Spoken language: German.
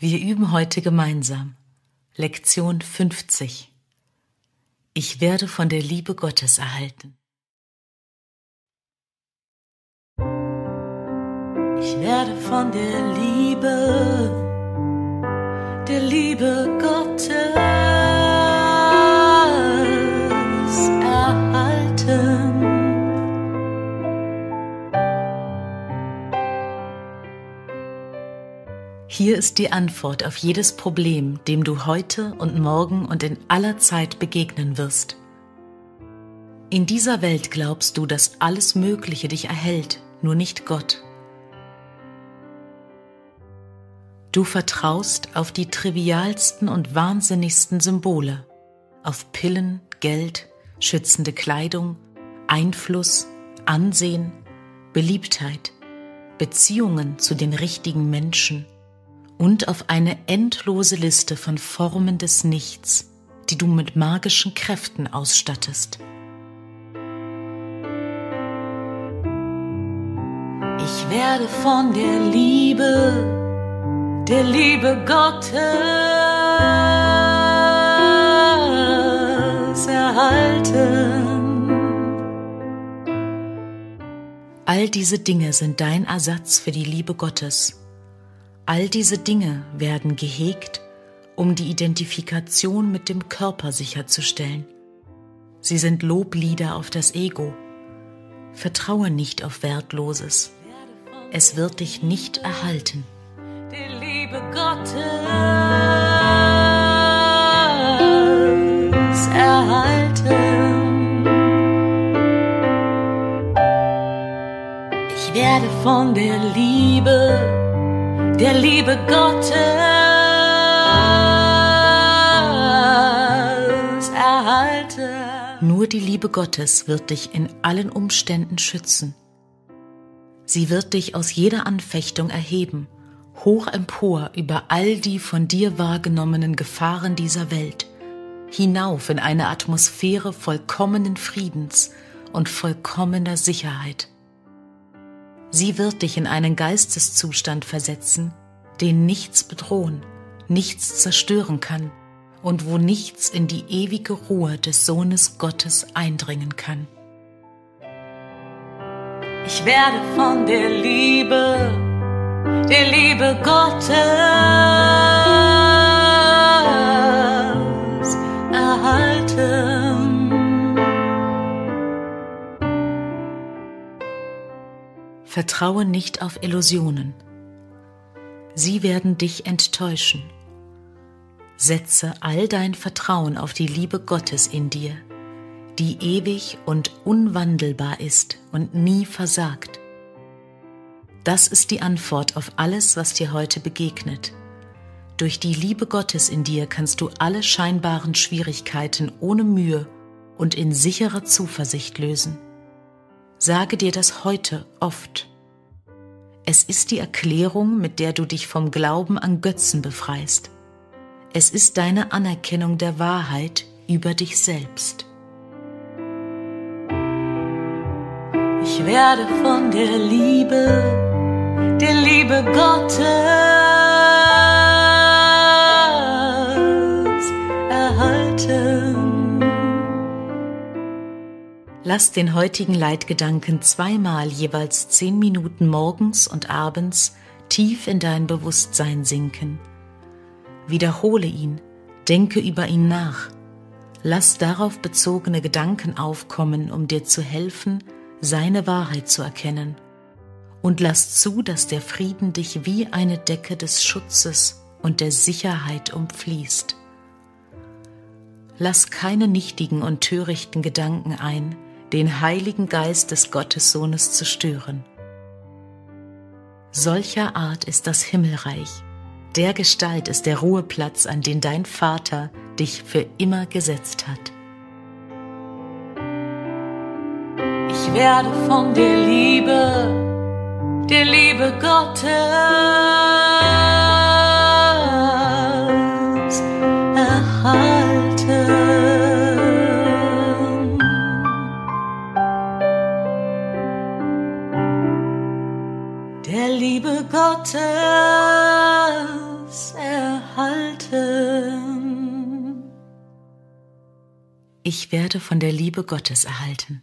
Wir üben heute gemeinsam Lektion 50. Ich werde von der Liebe Gottes erhalten. Ich werde von der Liebe, der Liebe Gottes Hier ist die Antwort auf jedes Problem, dem du heute und morgen und in aller Zeit begegnen wirst. In dieser Welt glaubst du, dass alles Mögliche dich erhält, nur nicht Gott. Du vertraust auf die trivialsten und wahnsinnigsten Symbole, auf Pillen, Geld, schützende Kleidung, Einfluss, Ansehen, Beliebtheit, Beziehungen zu den richtigen Menschen – und auf eine endlose Liste von Formen des Nichts, die du mit magischen Kräften ausstattest. Ich werde von der Liebe, der Liebe Gottes erhalten. All diese Dinge sind dein Ersatz für die Liebe Gottes All diese Dinge werden gehegt, um die Identifikation mit dem Körper sicherzustellen. Sie sind Loblieder auf das Ego. Vertraue nicht auf Wertloses. Es wird dich nicht erhalten. Die Liebe Gottes erhalten. Ich werde von der Liebe der Liebe Gottes erhalte. Nur die Liebe Gottes wird dich in allen Umständen schützen. Sie wird dich aus jeder Anfechtung erheben, hoch empor über all die von dir wahrgenommenen Gefahren dieser Welt, hinauf in eine Atmosphäre vollkommenen Friedens und vollkommener Sicherheit. Sie wird dich in einen Geisteszustand versetzen, den nichts bedrohen, nichts zerstören kann und wo nichts in die ewige Ruhe des Sohnes Gottes eindringen kann. Ich werde von der Liebe, der Liebe Gottes Vertraue nicht auf Illusionen. Sie werden dich enttäuschen. Setze all dein Vertrauen auf die Liebe Gottes in dir, die ewig und unwandelbar ist und nie versagt. Das ist die Antwort auf alles, was dir heute begegnet. Durch die Liebe Gottes in dir kannst du alle scheinbaren Schwierigkeiten ohne Mühe und in sicherer Zuversicht lösen. Sage dir das heute oft. Es ist die Erklärung, mit der du dich vom Glauben an Götzen befreist. Es ist deine Anerkennung der Wahrheit über dich selbst. Ich werde von der Liebe, der Liebe Gottes Lass den heutigen Leitgedanken zweimal jeweils zehn Minuten morgens und abends tief in dein Bewusstsein sinken. Wiederhole ihn, denke über ihn nach. Lass darauf bezogene Gedanken aufkommen, um dir zu helfen, seine Wahrheit zu erkennen. Und lass zu, dass der Frieden dich wie eine Decke des Schutzes und der Sicherheit umfließt. Lass keine nichtigen und törichten Gedanken ein, den Heiligen Geist des Gottessohnes zu stören. Solcher Art ist das Himmelreich, der Gestalt ist der Ruheplatz, an den dein Vater dich für immer gesetzt hat. Ich werde von der Liebe, der Liebe Gottes Gottes erhalten. Ich werde von der Liebe Gottes erhalten.